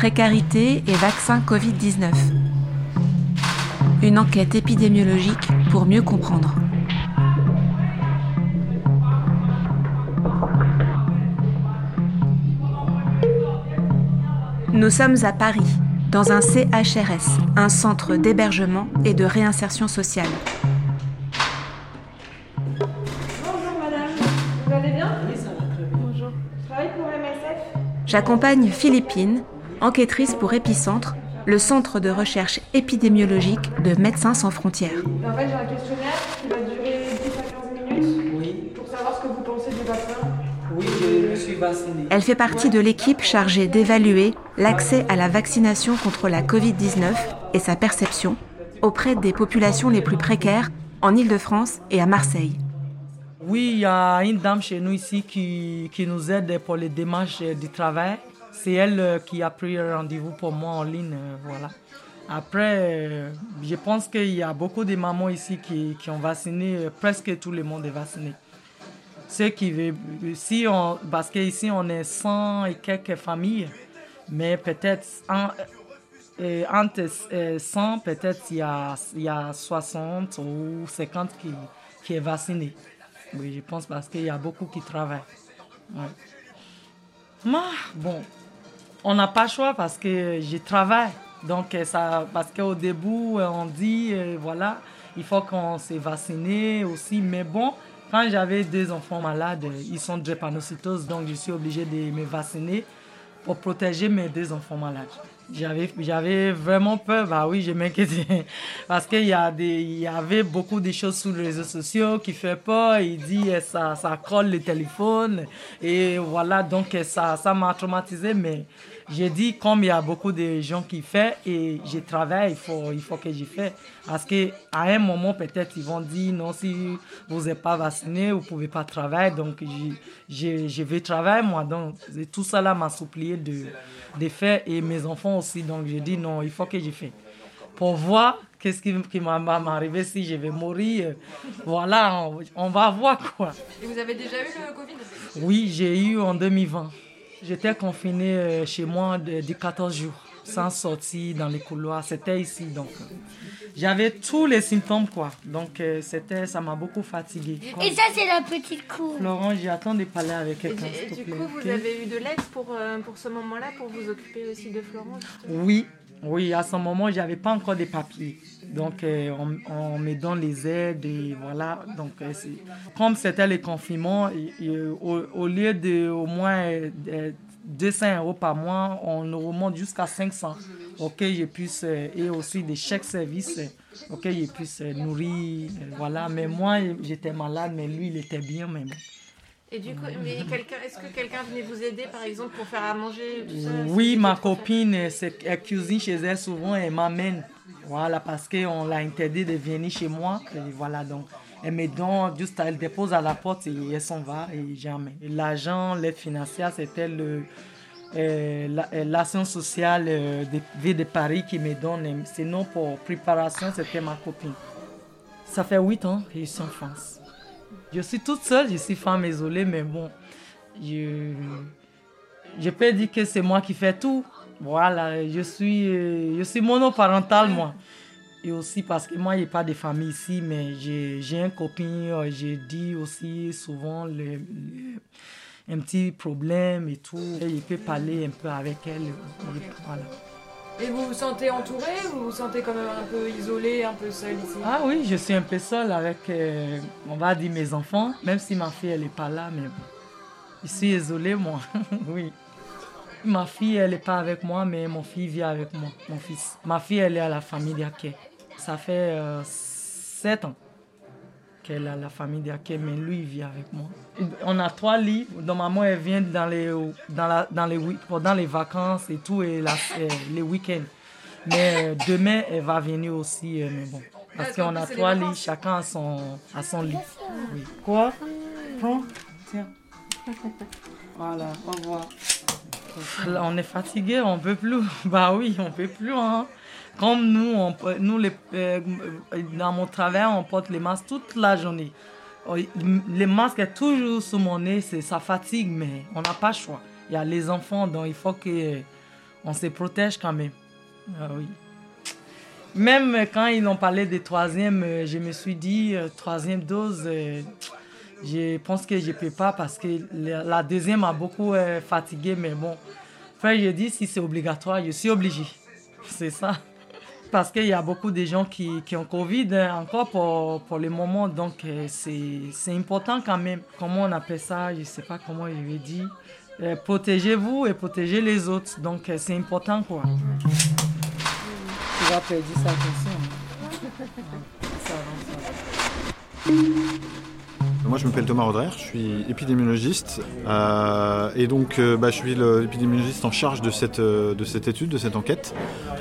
Précarité et vaccin Covid-19. Une enquête épidémiologique pour mieux comprendre. Nous sommes à Paris, dans un CHRS, un centre d'hébergement et de réinsertion sociale. Bonjour madame, vous allez bien? Oui, ça va très bien. Bonjour. Je travaille pour MSF. J'accompagne Philippine, enquêtrice pour Épicentre, le centre de recherche épidémiologique de Médecins sans frontières. En fait, j'ai un questionnaire qui va durer 10 à 15 minutes Oui, pour savoir ce que vous pensez du vaccin. oui, je me suis vacciné. Elle fait partie de l'équipe chargée d'évaluer l'accès à la vaccination contre la Covid-19 et sa perception auprès des populations les plus précaires en Île-de-France et à Marseille. Oui, il y a une dame chez nous ici qui, qui nous aide pour les démarches du travail. C'est elle euh, qui a pris rendez-vous pour moi en ligne. euh, Voilà. Après, euh, je pense qu'il y a beaucoup de mamans ici qui, qui ont vacciné, euh, presque tout le monde est vacciné. Ceux qui veulent, si on, parce qu'ici on est 100 et quelques familles, mais peut-être en- entre euh, 100, peut-être il y a, y a 60 ou 50 qui, qui est vacciné. Oui, je pense parce qu'il y a beaucoup qui travaillent. Moi, bon, on n'a pas choix parce que je travaille. Donc, euh, ça, parce qu'au début, euh, on dit, euh, voilà, il faut qu'on s'est vacciné aussi. Mais bon, quand j'avais deux enfants malades, ils sont drépanocytose, donc je suis obligé de me vacciner pour protéger mes deux enfants malades. J'avais, vraiment peur, bah oui, je m'inquiétais. Parce qu'il y, y avait beaucoup de choses sur les réseaux sociaux qui fait peur. Il dit eh, ça, ça colle le téléphone. Et voilà, donc eh, ça, ça m'a traumatisé. Mais j'ai dit, comme il y a beaucoup de gens qui font et je travaille, il faut, il faut que j'y fais. Parce qu'à un moment, peut-être, ils vont dire, non, si vous n'êtes pas vacciné, vous ne pouvez pas travailler. Donc, je, je, je vais travailler, moi. Donc, tout ça là m'a supplié de, de faire. Et mes enfants aussi. Donc, j'ai dit, non, il faut que je fasse. Pour voir qu'est-ce qui, qui m'arriver si je vais mourir. Voilà, on, on va voir quoi. Et vous avez déjà eu le Covid? Oui, j'ai eu en 2020. J'étais confiné euh, chez moi de, de 14 jours, sans sortir dans les couloirs. C'était ici, donc. J'avais tous les symptômes, quoi. Donc, euh, c'était, ça m'a beaucoup fatigué. Et ça, c'est la petite cour. Florent, j'attends de parler avec Et, quelqu'un, du- et du coup, vous avez eu de l'aide pour, euh, pour ce moment-là, pour vous occuper aussi de Florence Oui, oui, à ce moment, j'avais pas encore de papiers. Donc, euh, me donne les aides et voilà. Donc, euh, c'est- comme c'était le confinement, et- et, au, au lieu de au moins euh, euh, 200 euros par mois, on nous remonte jusqu'à 500. Ok, je puisse, euh, et aussi des chèques services, ok, je puisse nourrir, voilà. Mais moi, j'étais malade, mais lui, il était bien, bon. Et du coup, mais quelqu'un, est-ce que quelqu'un venait vous aider, par exemple, pour faire à manger tout ça Oui, ma copine, c'est- elle cuisine chez elle souvent et elle m'amène. Voilà, parce qu'on l'a interdit de venir chez moi. Voilà, donc, elle me donne, juste, elle dépose à la porte et elle s'en va et jamais. Et L'argent, l'aide financière, c'était le. euh, euh, sociale euh, de Paris qui me donne. Sinon, pour préparation, c'était ma copine. Ça fait huit ans que je suis en France. Je suis toute seule, je suis femme isolée, mais bon, je, je peux dire que c'est moi qui fais tout. Voilà, je suis, euh, je suis monoparental, moi. Et aussi parce que moi, il n'y a pas de famille ici, mais j'ai un copain, euh, j'ai dit aussi souvent le, le- un petit problème et tout. Et je peux parler un peu avec elle. Voilà. Et vous vous sentez entouré ou vous vous sentez quand même un peu isolé, un peu seul ici? Ah oui, je suis un peu seule avec, euh, on va dire, mes enfants, même si ma fille, elle n'est pas là, mais bon. Je suis isolée, moi. oui. Ma fille, elle n'est pas avec moi, mais mon fils vit avec moi, mon fils. Ma fille, elle est à la famille d'Aké. Ça fait euh, sept ans qu'elle est à la famille d'Aké, mais lui, il vit avec moi. On a trois lits. Maman, elle vient dans les, dans la, dans pendant les vacances et tout, et euh, les week-ends. Mais euh, demain, elle va venir aussi, euh, mais bon. Parce qu'on a trois lits, chacun a son, a son lit. Oui. Quoi? Prends. Tiens. Voilà, au revoir. On est fatigué, on peut plus. Bah oui, on peut plus. Hein. Comme nous, on, nous les, euh, dans mon travail, on porte les masques toute la journée. Oh, Les masques est toujours sous mon nez, ça fatigue, mais on n'a pas le choix. Il y a les enfants, donc il faut que on se protège quand même. Ah oui. Même quand ils ont parlé de troisième, euh, je me suis dit, euh, troisième dose, je pense que je ne peux pas parce que la deuxième a beaucoup fatigué, mais bon. Enfin, je dis, si c'est obligatoire, je suis obligé. C'est ça. Parce qu'il y a beaucoup de gens qui, qui ont Covid hein, encore pour, pour le moment, donc c'est important quand même. Comment on appelle ça? Je ne sais pas comment je vais dire. Protégez-vous et protégez les autres, donc c'est important quoi. Tu vas perdre ça Moi, je m'appelle Thomas Rodrer, je suis épidémiologiste euh, et donc euh, bah, je suis l'épidémiologiste en charge de cette, euh, de cette étude, de cette enquête.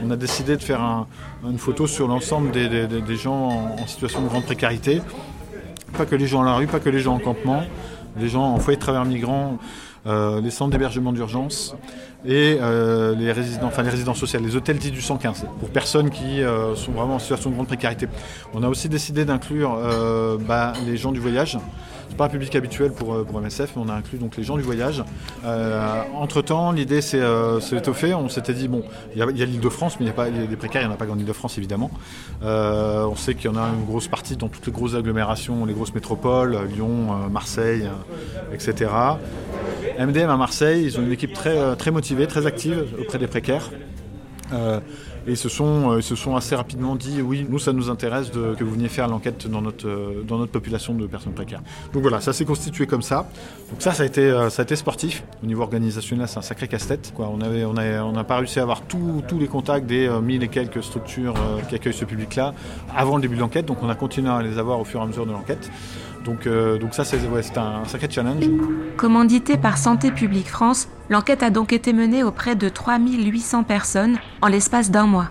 On a décidé de faire une photo sur l'ensemble des, des, gens en, situation de grande précarité, pas que les gens à la rue, pas que les gens en campement, les gens en foyer de travers migrants, les centres d'hébergement d'urgence, et euh, les, résidents, enfin, les résidences sociales, les hôtels dits du 115, pour personnes qui euh, sont vraiment en situation de grande précarité. On a aussi décidé d'inclure euh, bah, les gens du voyage. C'est pas un public habituel pour, pour MSF, mais on a inclus donc les gens du voyage. entre temps, l'idée s'est étoffée. On s'était dit bon, il y a, l'île de France, mais il y a pas des précaires, il n'y en a pas qu'en île de France évidemment. on sait qu'il y en a une grosse partie dans toutes les grosses agglomérations, les grosses métropoles, Lyon, Marseille, etc. MDM à Marseille, ils ont une équipe très, euh, très motivée, très active auprès des précaires. Euh, et ils se, sont, euh, se sont assez rapidement dit oui, nous ça nous intéresse que vous veniez faire l'enquête dans notre, population de personnes précaires. Donc voilà, ça s'est constitué comme ça. Donc ça, ça a été, sportif. Au niveau organisationnel, c'est un sacré casse-tête. On n'a pas réussi à avoir tous les contacts des mille et quelques structures qui accueillent ce public-là avant le début de l'enquête. Donc on a continué à les avoir au fur et à mesure de l'enquête. Donc, euh, donc ça, c'est un sacré challenge. Commandité par Santé publique France, l'enquête a donc été menée auprès de 3800 personnes en l'espace d'un mois.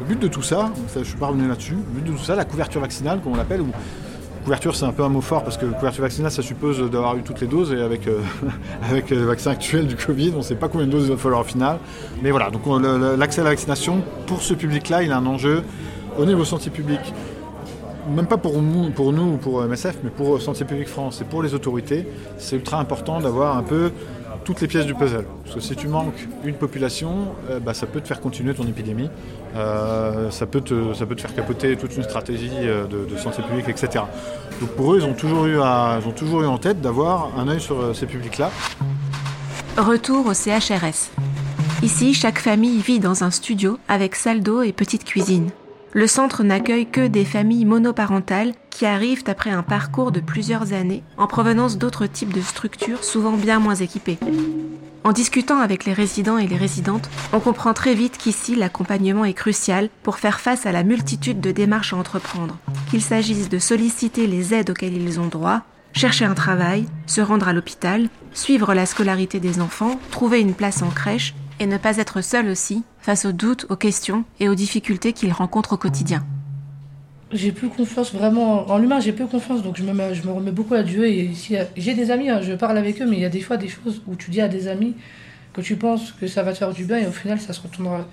Le but de tout ça, je ne suis pas revenu là-dessus, le but de tout ça, la couverture vaccinale, comme on l'appelle, ou couverture c'est un peu un mot fort parce que couverture vaccinale ça suppose d'avoir eu toutes les doses et avec, euh, avec le vaccin actuel du Covid on ne sait pas combien de doses il va falloir au final. Mais voilà, donc l'accès à la vaccination pour ce public-là il a un enjeu au niveau santé publique même pas pour nous, pour nous, pour MSF, mais pour Santé publique France et pour les autorités, c'est ultra important d'avoir un peu toutes les pièces du puzzle. Parce que si tu manques une population, euh, bah, ça peut te faire continuer ton épidémie, euh, ça, peut te, ça peut te faire capoter toute une stratégie euh, de, santé publique, etc. Donc pour eux, ils ont toujours eu, ils ont toujours eu en tête d'avoir un œil sur ces publics-là. Retour au CHRS. Ici, chaque famille vit dans un studio avec salle d'eau et petite cuisine le centre n'accueille que des familles monoparentales qui arrivent après un parcours de plusieurs années en provenance d'autres types de structures souvent bien moins équipées. En discutant avec les résidents et les résidentes, on comprend très vite qu'ici l'accompagnement est crucial pour faire face à la multitude de démarches à entreprendre, qu'il s'agisse de solliciter les aides auxquelles ils ont droit, chercher un travail, se rendre à l'hôpital, suivre la scolarité des enfants, trouver une place en crèche et ne pas être seul aussi face aux doutes, aux questions et aux difficultés qu'ils rencontrent au quotidien. J'ai plus confiance vraiment en l'humain, j'ai peu confiance, donc je me, remets beaucoup à Dieu. J'ai des amis, hein, je parle avec eux, mais il y a des fois des choses où tu dis à des amis que tu penses que ça va te faire du bien et au final ça se retournera.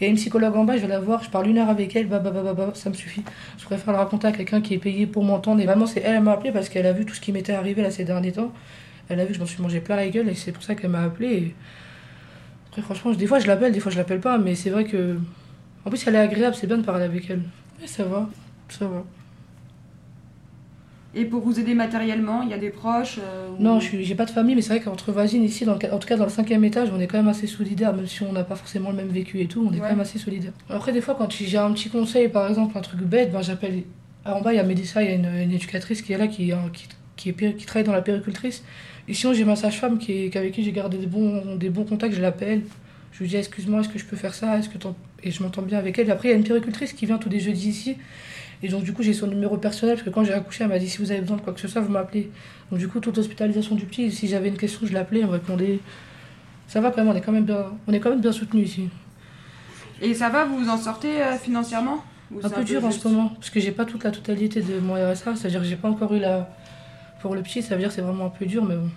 Il y a une psychologue en bas, je vais la voir, je parle une heure avec elle, bah, bah, bah, bah, ça me suffit. Je préfère le raconter à quelqu'un qui est payé pour m'entendre. Et vraiment, c'est elle, elle m'a appelé parce qu'elle a vu tout ce qui m'était arrivé là ces derniers temps. Elle a vu que je m'en suis mangé plein la gueule et c'est pour ça qu'elle m'a appelé franchement, des fois je l'appelle, des fois je l'appelle pas, mais c'est vrai que. En plus, elle est agréable, c'est bien de parler avec elle. Mais ça va, ça va. Et pour vous aider matériellement, il y a des proches euh, Non, je j'ai pas de famille, mais c'est vrai qu'entre voisines ici, dans en tout cas dans le cinquième étage, on est quand même assez solidaires, même si on n'a pas forcément le même vécu et tout, on est quand même assez solidaires. Après, des fois, quand j'ai un petit conseil, par exemple, un truc bête, ben, j'appelle. en bas, il y a Mélissa, il y a une, éducatrice qui est là, qui, qui, qui, est, qui travaille dans la péricultrice. Et sinon, j'ai ma sage-femme qui, avec qui j'ai gardé des bons, des bons contacts, je l'appelle. Je lui dis, excuse-moi, est-ce que je peux faire ça? Est-ce que Et je m'entends bien avec elle. après, il y a une péricultrice qui vient tous les jeudis ici. Et donc, du coup, j'ai son numéro personnel, parce que quand j'ai accouché, elle m'a dit, si vous avez besoin de quoi que ce soit, vous m'appelez. Donc, du coup, toute l'hospitalisation du petit, si j'avais une question, je l'appelais, on répondait. Ça va quand même, on est quand même bien, on est quand même bien soutenus ici. Et ça va, vous vous en sortez euh, financièrement? Un peu dur en ce moment, parce que j'ai pas toute la totalité de mon RSA, c'est-à-dire que j'ai pas encore eu la pour le petit, ça veut dire que c'est vraiment un peu dur, mais bon.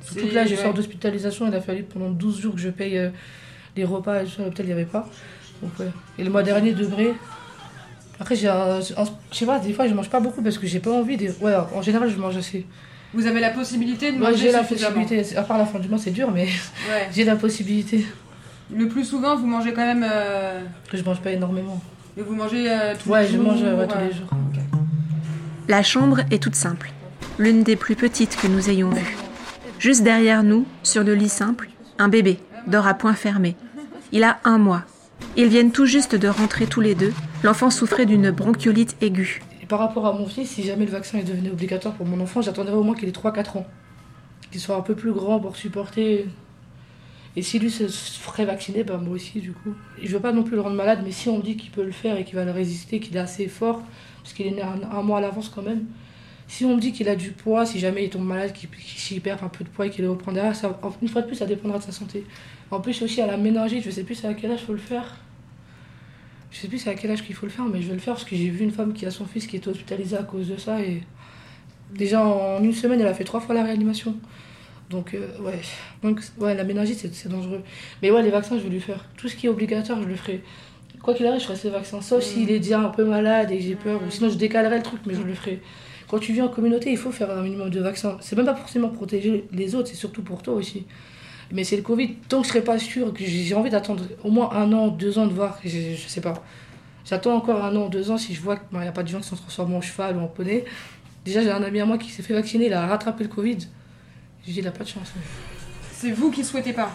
Surtout que là, je sors d'hospitalisation, il a fallu pendant 12 jours que je paye euh, les repas et tout ça, à l'hôpital, il n'y avait pas. Et le mois dernier, de vrai. Après, j'ai je sais pas, des fois, je mange pas beaucoup parce que j'ai pas envie. De... Ouais, en général, je mange assez. Vous avez la possibilité de manger j'ai la possibilité. À part la fin du mois, c'est dur, mais j'ai la possibilité. Le plus souvent, vous mangez quand même. Euh... Que je mange pas énormément. Mais vous mangez euh, tous ouais, les jours je mange ouais, tous les jours. La chambre est toute simple, l'une des plus petites que nous ayons vues. Juste derrière nous, sur le lit simple, un bébé dort à point fermé. Il a un mois. Ils viennent tout juste de rentrer tous les deux. L'enfant souffrait d'une bronchiolite aiguë. Et par rapport à mon fils, si jamais le vaccin est devenu obligatoire pour mon enfant, j'attendrais au moins qu'il ait 3-4 ans. Qu'il soit un peu plus grand pour supporter. Et si lui se ferait vacciner, ben moi aussi du coup. Je veux pas non plus le rendre malade, mais si on me dit qu'il peut le faire et qu'il va le résister, qu'il est assez fort, parce qu'il est né un, mois à l'avance quand même. Si on me dit qu'il a du poids, si jamais il tombe malade, qu'il perd un peu de poids et qu'il le reprend derrière, ça, une fois de plus, ça dépendra de sa santé. En plus, aussi à la ménagère, je sais plus à quel âge il faut le faire. Je sais plus à quel âge qu'il faut le faire, mais je vais le faire parce que j'ai vu une femme qui a son fils qui est hospitalisé à cause de ça. Et déjà en une semaine, elle a fait trois fois la réanimation. Donc, euh, ouais. Donc, ouais, la ménagite, c'est dangereux. Mais ouais, les vaccins, je vais lui faire. Tout ce qui est obligatoire, je le ferai. Quoi qu'il arrive, je ferai ces vaccins. Sauf mm. s'il est déjà un peu malade et j'ai peur. Ou sinon, je décalerai le truc, mais je le ferai. Quand tu vis en communauté, il faut faire un minimum de vaccins. C'est même pas forcément protéger les autres, c'est surtout pour toi aussi. Mais c'est le Covid. Tant que je serai pas sûr, que j'ai envie d'attendre au moins un an, deux ans de voir, je, sais pas. J'attends encore un an, deux ans si je vois qu'il n'y a pas de gens qui sont transformés en cheval ou en poney. Déjà, j'ai un ami à moi qui s'est fait vacciner, il a rattrapé le Covid. J'ai dit, il n'a pas de chance. C'est vous qui souhaitez pas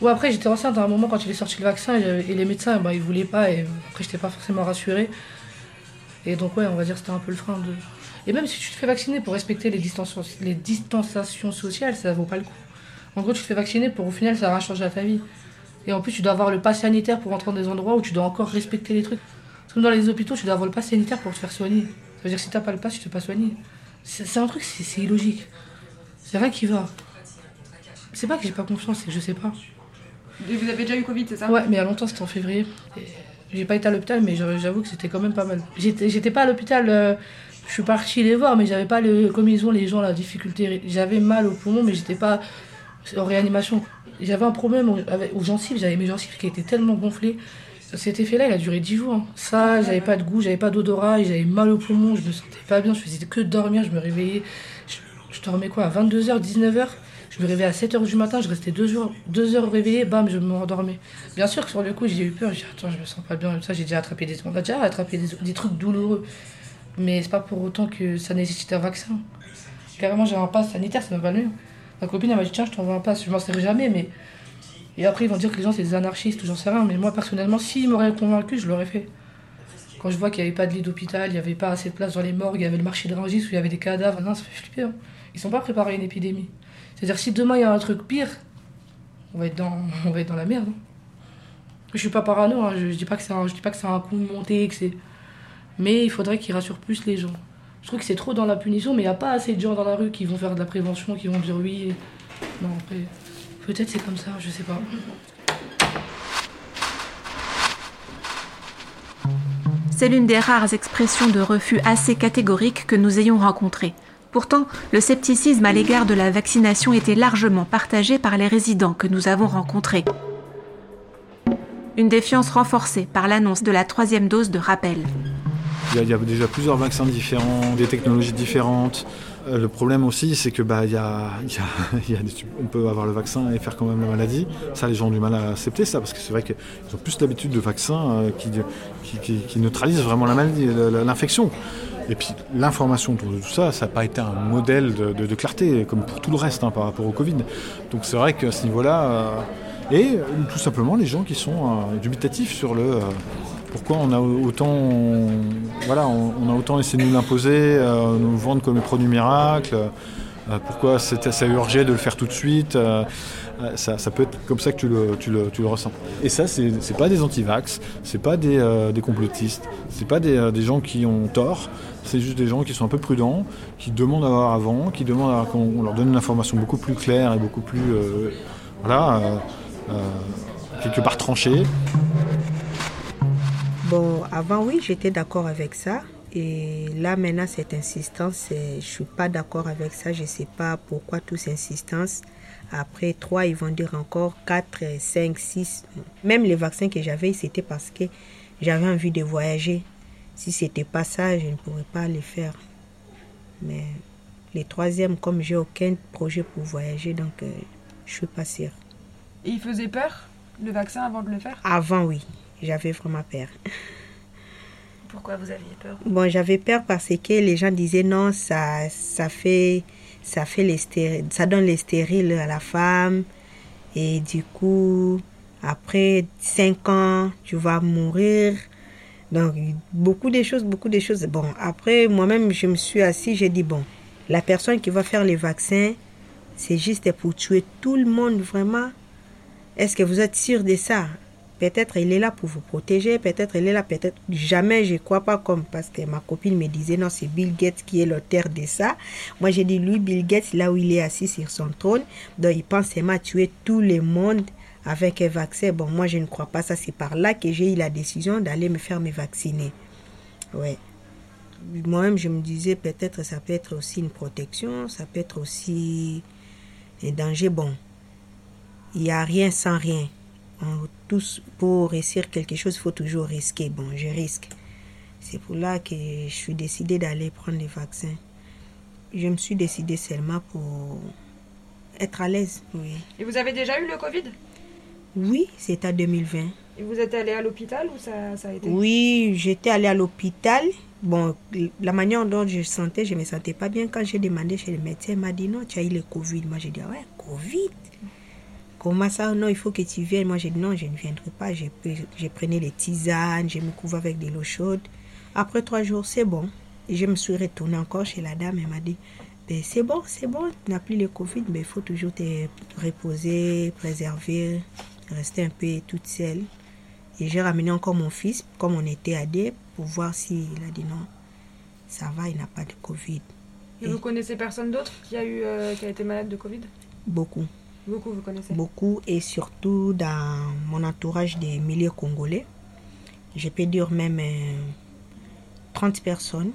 Ouais, après, j'étais enceinte à un moment quand il est sorti le vaccin et les médecins, bah, ils voulaient pas. Et après, j'étais pas forcément rassurée. Et donc, ouais, on va dire que c'était un peu le frein de. Et même si tu te fais vacciner pour respecter les, les distanciations sociales, ça vaut pas le coup. En gros, tu te fais vacciner pour au final, ça va changer ta vie. Et en plus, tu dois avoir le pass sanitaire pour rentrer dans des endroits où tu dois encore respecter les trucs. Comme dans les hôpitaux, tu dois avoir le pass sanitaire pour te faire soigner. Ça veut dire que si t'as pas le pass, tu te fais pas soigner. C'est un truc, c'est illogique. C'est vrai qui va. C'est pas que j'ai pas confiance, c'est que je sais pas. Et vous avez déjà eu Covid, c'est ça? Ouais, mais il y a longtemps, c'était en février. J'ai pas été à l'hôpital, mais j'avoue que c'était quand même pas mal. J'étais pas à l'hôpital, euh, je suis partie les voir, mais j'avais pas le. Comme ils ont les gens, la difficulté. J'avais mal au poumon, mais j'étais pas en réanimation. J'avais un problème aux gencives, j'avais mes gencives qui étaient tellement gonflées. Cet effet-là, il a duré 10 jours. Hein. Ça, j'avais pas de goût, j'avais pas d'odorat, j'avais mal au poumon, je me sentais pas bien, je faisais que dormir, je me réveillais. Je, dormais quoi, à 22h, 19h Je me réveillais à 7h du matin, je restais 2 jours, 2 heures réveillée, bam, je me rendormais. Bien sûr que sur le coup, j'ai eu peur, j'ai dit, attends, je me sens pas bien, ça, j'ai déjà attrapé des. On a déjà attrapé des, trucs douloureux. Mais c'est pas pour autant que ça nécessite un vaccin. Carrément, j'ai un pass sanitaire, ça me va mieux. Ma copine, elle m'a dit, tiens, je t'envoie un pass. Je m'en serai jamais, mais et après, ils vont dire que les gens, c'est des anarchistes ou j'en sais rien. Mais moi, personnellement, s'ils m'auraient convaincu, je l'aurais fait. Quand je vois qu'il n'y avait pas de lit d'hôpital, il n'y avait pas assez de place dans les morgues, il y avait le marché de Rangis où il y avait des cadavres, non, ça fait flipper. Hein. Ils sont pas préparés à une épidémie. C'est-à-dire, si demain il y a un truc pire, on va être dans, on va être dans la merde. Hein. Je suis pas parano, hein. je, ne dis pas que c'est un, je dis pas que un coup monté, que c'est. Mais il faudrait qu'ils rassurent plus les gens. Je trouve que c'est trop dans la punition, mais il n'y a pas assez de gens dans la rue qui vont faire de la prévention, qui vont dire oui. Non, après. Peut-être c'est comme ça, je sais pas. C'est l'une des rares expressions de refus assez catégoriques que nous ayons rencontrées. Pourtant, le scepticisme à l'égard de la vaccination était largement partagé par les résidents que nous avons rencontrés. Une défiance renforcée par l'annonce de la troisième dose de rappel. Il y, a, déjà plusieurs vaccins différents, des technologies différentes. Euh, le problème aussi, c'est que bah, y a, on peut avoir le vaccin et faire quand même la maladie. Ça, les gens ont du mal à accepter ça, parce que c'est vrai qu'ils ont plus l'habitude de vaccins euh, qui, neutralisent vraiment la maladie, l'infection. Et puis l'information autour de tout ça, ça n'a pas été un modèle de, clarté, comme pour tout le reste hein, par rapport au Covid. Donc c'est vrai qu'à ce niveau-là, euh, et tout simplement les gens qui sont dubitatifs sur le pourquoi on a autant, voilà, on, a autant essayé de nous l'imposer, euh, nous vendre comme un produit miracle euh, Pourquoi ça urgait de le faire tout de suite euh, ça, peut être comme ça que tu le, tu le, ressens. Et ça, c'est pas des anti-vax, c'est pas des, des complotistes, c'est pas des, gens qui ont tort, c'est juste des gens qui sont un peu prudents, qui demandent à voir avant, qui demandent à qu'on leur donne une information beaucoup plus claire et beaucoup plus, voilà, quelque part tranchée. Bon, avant, oui, j'étais d'accord avec ça. Et là, maintenant, cette insistance, je ne suis pas d'accord avec ça. Je ne sais pas pourquoi toute cette insistance. Après trois, ils vont dire encore 4, 5, 6. Même les vaccins que j'avais, c'était parce que j'avais envie de voyager. Si c'était pas ça, je ne pourrais pas les faire. Mais les troisièmes, comme j'ai aucun projet pour voyager, donc euh, je suis pas sûre. Et il faisait peur le vaccin avant de le faire? Avant, oui. J'avais vraiment peur. Pourquoi vous aviez peur? Bon, j'avais peur parce que les gens disaient non, ça, ça fait, ça fait les ça donne les stériles à la femme. Et du coup, après 5 ans, tu vas mourir. Donc, beaucoup de choses, beaucoup de choses. Bon, après, moi-même, je me suis assis, j'ai dit, bon, la personne qui va faire les vaccins, c'est juste pour tuer tout le monde, vraiment. Est-ce que vous êtes sûr de ça? Peut-être il est là pour vous protéger, peut-être il est là, peut-être jamais, je crois pas comme parce que ma copine me disait non, c'est Bill Gates qui est l'auteur de ça. Moi j'ai dit lui, Bill Gates, là où il est assis sur son trône, donc il pense seulement tuer tout le monde avec un vaccin. Bon, moi je ne crois pas ça, c'est par là que j'ai eu la décision d'aller me faire me vacciner. Ouais. Moi-même je me disais peut-être ça peut être aussi une protection, ça peut être aussi un danger. Bon, il n'y a rien sans rien. On- tous, pour réussir quelque chose, il faut toujours risquer. Bon, je risque. C'est pour là que je suis décidée d'aller prendre les vaccins. Je me suis décidée seulement pour être à l'aise. Oui, Et vous avez déjà eu le Covid? Oui c'est à 2020. Et vous êtes allé à l'hôpital ou ça, ça a été? Oui, j'étais allée à l'hôpital. Bon, la manière dont je sentais, je me sentais pas bien. Quand j'ai demandé chez le médecin, il m'a dit non, tu as eu le Covid. Moi, j'ai dit, ah ouais, Covid? Comment ça Non, il faut que tu viennes. Moi, j'ai dit non, je ne viendrai pas. J'ai pris- j'ai prenais les tisanes, je me couvre avec de l'eau chaude. Après trois jours, c'est bon. Et je me suis retournée encore chez la dame. Elle m'a dit, ben, c'est bon, c'est bon, tu n'as plus le Covid, mais il faut toujours te reposer, préserver, rester un peu toute seule. Et j'ai ramené encore mon fils, comme on était à deux, pour voir s'il a dit non, ça va, il n'a pas de Covid. Et vous connaissez personne d'autre qui a eu euh, qui a été malade de Covid? Beaucoup, Beaucoup, vous connaissez beaucoup, et surtout dans mon entourage des milieux congolais. Je peux dire même euh, 30 personnes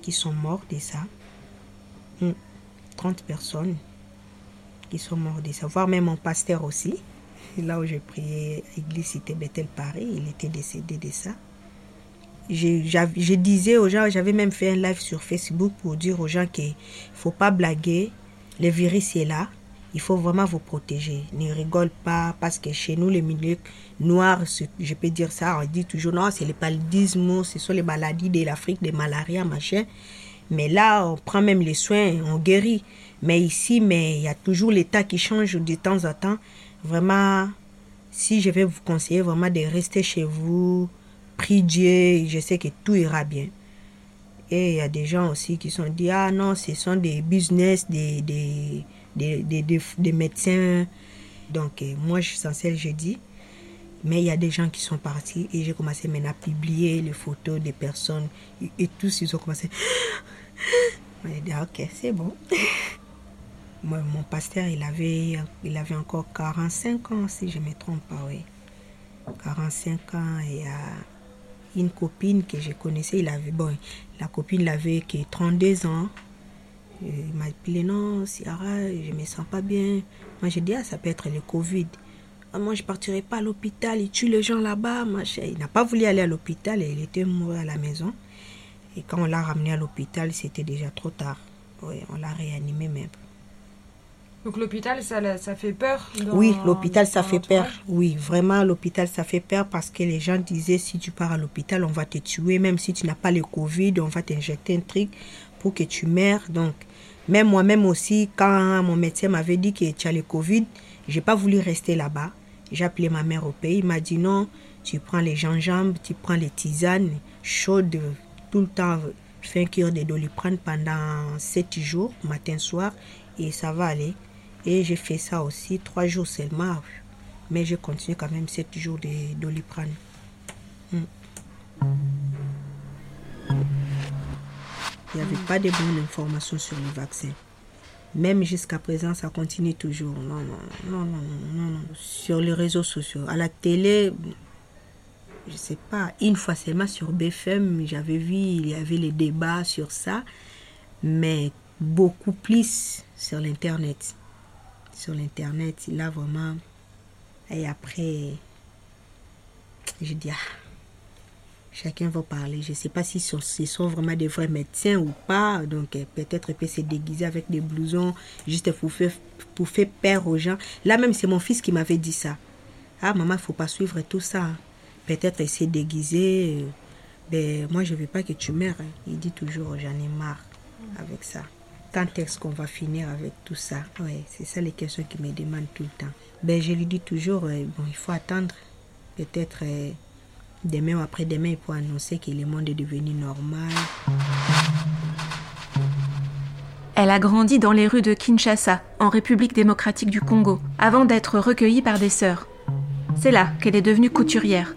qui sont mortes de ça. Mm. 30 personnes qui sont mortes de ça, voire même mon pasteur aussi. Là où je priais, Église Cité Bethel Paris, il était décédé de ça. Je, je disais aux gens, j'avais même fait un live sur Facebook pour dire aux gens qu'il ne faut pas blaguer, le virus est là, il faut vraiment vous protéger. Ne rigole pas parce que chez nous, les milieux noirs, je peux dire ça, on dit toujours non, c'est le paludisme, ce sont les maladies de l'Afrique, des malaria, machin. Mais là, on prend même les soins, on guérit. Mais ici, mais il y a toujours l'état qui change de temps en temps. Vraiment, si je vais vous conseiller vraiment de rester chez vous, priez Dieu, je sais que tout ira bien. Et il y a des gens aussi qui sont dit, ah non, ce sont des business, des, des, des, des- médecins. Donc, euh, moi, je suis censée je dis. Mais il y a des gens qui sont partis et j'ai commencé maintenant à publier les photos des personnes. Et, tous, ils ont commencé. J'ai dit, ok, c'est bon. Moi, mon pasteur, il avait, il avait encore 45 ans, si je ne me trompe pas, oui. 45 ans et euh, une copine que je connaissais, il avait, bon, la copine l'avait que 32 ans. Il m'a appelé, non, Ciara, je me sens pas bien. Moi, j'ai dit, ah, ça peut être le Covid. Ah, moi, je partirai pas à l'hôpital, il tue les gens là-bas, machin. Il n'a pas voulu aller à l'hôpital et il était mort à la maison. Et quand on l'a ramené à l'hôpital, c'était déjà trop tard. Oui, on l'a réanimé même. Donc l'hôpital, ça, fait peur dans- Oui, l'hôpital, ça fait peur. Oui, vraiment, l'hôpital, ça fait peur parce que les gens disaient si tu pars à l'hôpital, on va te tuer. Même si tu n'as pas le Covid, on va t'injecter un truc que tu meurs. Donc, même moi-même aussi, quand mon médecin m'avait dit que tu as le Covid, j'ai pas voulu rester là-bas. J'ai appelé ma mère au pays. M'a dit non, tu prends les gingembre, tu prends les tisanes chaudes tout le temps. Fais un cure de doliprane pendant 7 jours, matin, soir, et ça va aller. Et j'ai fait ça aussi trois jours seulement. Mais j'ai continué quand même sept jours de doliprane. Hmm. Il n'y avait pas de bonnes informations sur le vaccin. Même jusqu'à présent, ça continue toujours. Non, non, non, non, non. Sur les réseaux sociaux. À la télé, je sais pas, une fois seulement sur BFM, j'avais vu, il y avait les débats sur ça. Mais beaucoup plus sur l'Internet sur l'internet, là vraiment. Et après, je dis, ah, chacun va parler. Je ne sais pas si ce sont vraiment des vrais médecins ou pas. Donc euh, peut-être peuvent se déguiser avec des blousons juste pour faire, pour faire peur aux gens. Là même, c'est mon fils qui m'avait dit ça. Ah, maman, il faut pas suivre tout ça. hein. Peut-être essayer de déguiser. euh, Ben, moi, je veux pas que tu meurs. hein. Il dit toujours, j'en ai marre avec ça. Quand est-ce qu'on va finir avec tout ça? Ouais, c'est ça les questions qu'il me demande tout le temps. Ben, je lui dis toujours, euh, bon, il faut attendre. Peut-être demain ou après-demain, il faut annoncer que le monde est devenu normal. Elle a grandi dans les rues de Kinshasa, en République démocratique du Congo, avant d'être recueillie par des sœurs. C'est là qu'elle est devenue couturière.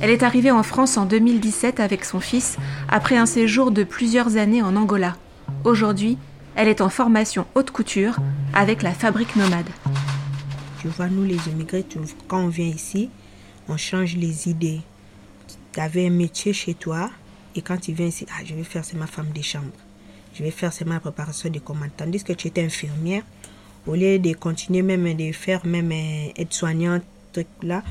Elle est arrivée en France en 2017 avec son fils, après un séjour de plusieurs années en Angola. Aujourd'hui, elle est en formation haute couture avec la fabrique nomade. Tu vois, nous les immigrés, quand on vient ici, on change les idées. Tu avais un métier chez toi et quand tu viens ici, ah, je vais faire, c'est ma femme de chambre. Je vais faire, c'est ma préparation de commandes. Tandis que tu étais infirmière, au lieu de continuer même de faire même euh, être soignante, là,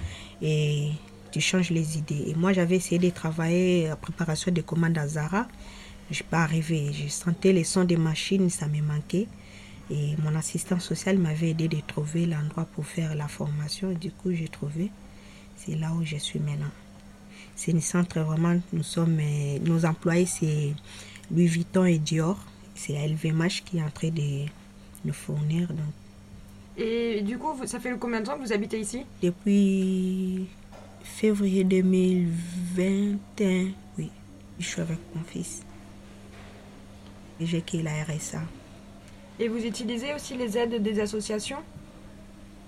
et tu changes les idées. Et moi, j'avais essayé de travailler à préparation de commandes à Zara. Je suis pas arrivée. Je sentais les sons des machines, ça me manquait. Et mon assistant social m'avait aidé de trouver l'endroit pour faire la formation. Et du coup, j'ai trouvé. C'est là où je suis maintenant. Centre vraiment, nous sommes, euh, nos employés, c'est Louis Vuitton et Dior. C'est LVMH qui est en train de nous fournir. Donc, Et du coup, ça fait combien de temps que vous habitez ici? Depuis février 2021, oui, je suis avec mon fils. J'ai qui la RSA. Et vous utilisez aussi les aides des associations?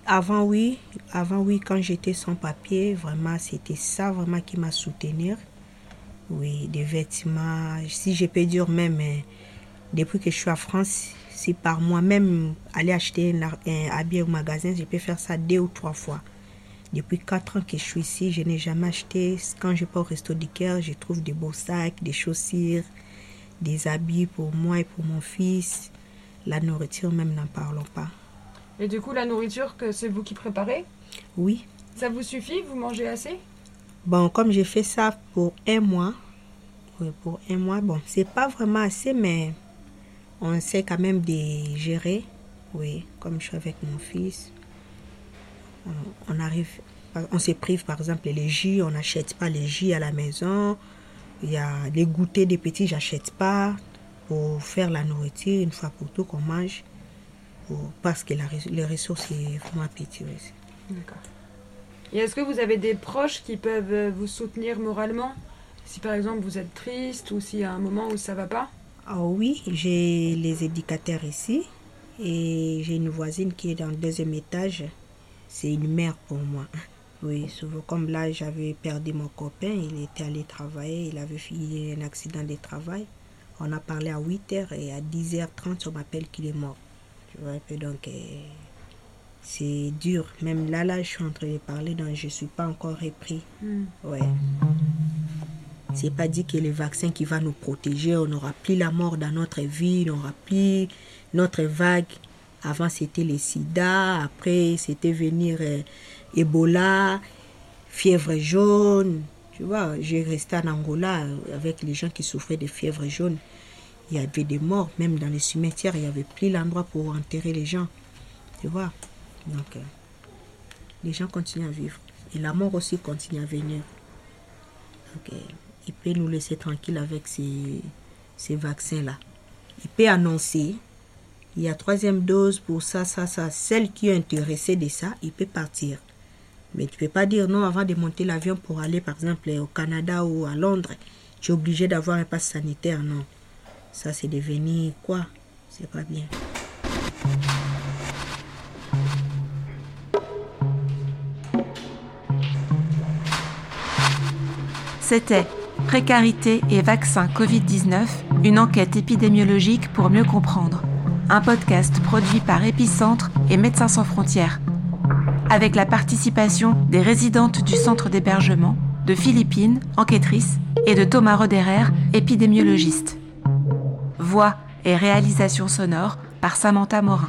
Avant, oui. Avant, oui, quand j'étais sans papier, vraiment, c'était ça vraiment qui m'a soutenir. Oui, des vêtements. Si je peux dire même, euh, depuis que je suis en France, si par moi-même aller acheter un, un habit au magasin, je peux faire ça deux ou trois fois. Depuis quatre ans que je suis ici, je n'ai jamais acheté. Quand je pars au resto du cœur, je trouve des beaux sacs, des chaussures, des habits pour moi et pour mon fils. La nourriture, même, n'en parlons pas. Et du coup, la nourriture, que c'est vous qui préparez? Oui, Ça vous suffit? Vous mangez assez? Bon, comme j'ai fait ça pour un mois, pour un mois, bon, c'est pas vraiment assez, mais on sait quand même de gérer. Oui, comme je suis avec mon fils, on, on arrive, on se prive par exemple les jus, on n'achète pas les jus à la maison. Il y a les goûters des petits, j'achète pas pour faire la nourriture une fois pour tout qu'on mange. Parce que la, les ressources sont vraiment oui. D'accord. Et est-ce que vous avez des proches qui peuvent euh, vous soutenir moralement? Si par exemple vous êtes triste ou s'il y a un moment où ça va pas? Ah oui, j'ai les éducateurs ici et j'ai une voisine qui est dans le deuxième étage. C'est une mère pour moi. Oui, souvent comme là j'avais perdu mon copain, il était allé travailler, il avait fait un accident de travail. On a parlé à 8h et à 10h30 on m'appelle qu'il est mort. Tu vois un peu donc euh, c'est dur. Même là, là, je suis en train de parler, donc je ne suis pas encore repris. Ouais. C'est pas dit que le vaccin qui va nous protéger, on n'aura plus la mort dans notre vie, on n'aura plus notre vague. Avant, c'était le sida, après, c'était venir euh, Ebola, fièvre jaune. Tu vois, j'ai resté en Angola euh, avec les gens qui souffraient de fièvre jaune. Il y avait des morts, même dans les cimetières, il n'y avait plus l'endroit pour enterrer les gens. Tu vois, donc euh, les gens continuent à vivre. Et la mort aussi continue à venir. Donc, euh, il peut nous laisser tranquille avec ces, ces vaccins-là. Il peut annoncer, il y a troisième dose pour ça, ça, ça. Celle qui est intéressée de ça, il peut partir. Mais tu peux pas dire non avant de monter l'avion pour aller, par exemple, au Canada ou à Londres. Tu es obligé d'avoir un pass sanitaire, non. Ça, c'est devenu quoi? C'est pas bien. C'était Précarité et vaccin Covid-19, une enquête épidémiologique pour mieux comprendre. Un podcast produit par Épicentre et Médecins sans frontières. Avec la participation des résidentes du centre d'hébergement, de Philippines, enquêtrice, et de Thomas Roderer, épidémiologiste. Voix et réalisation sonore par Samantha Morin.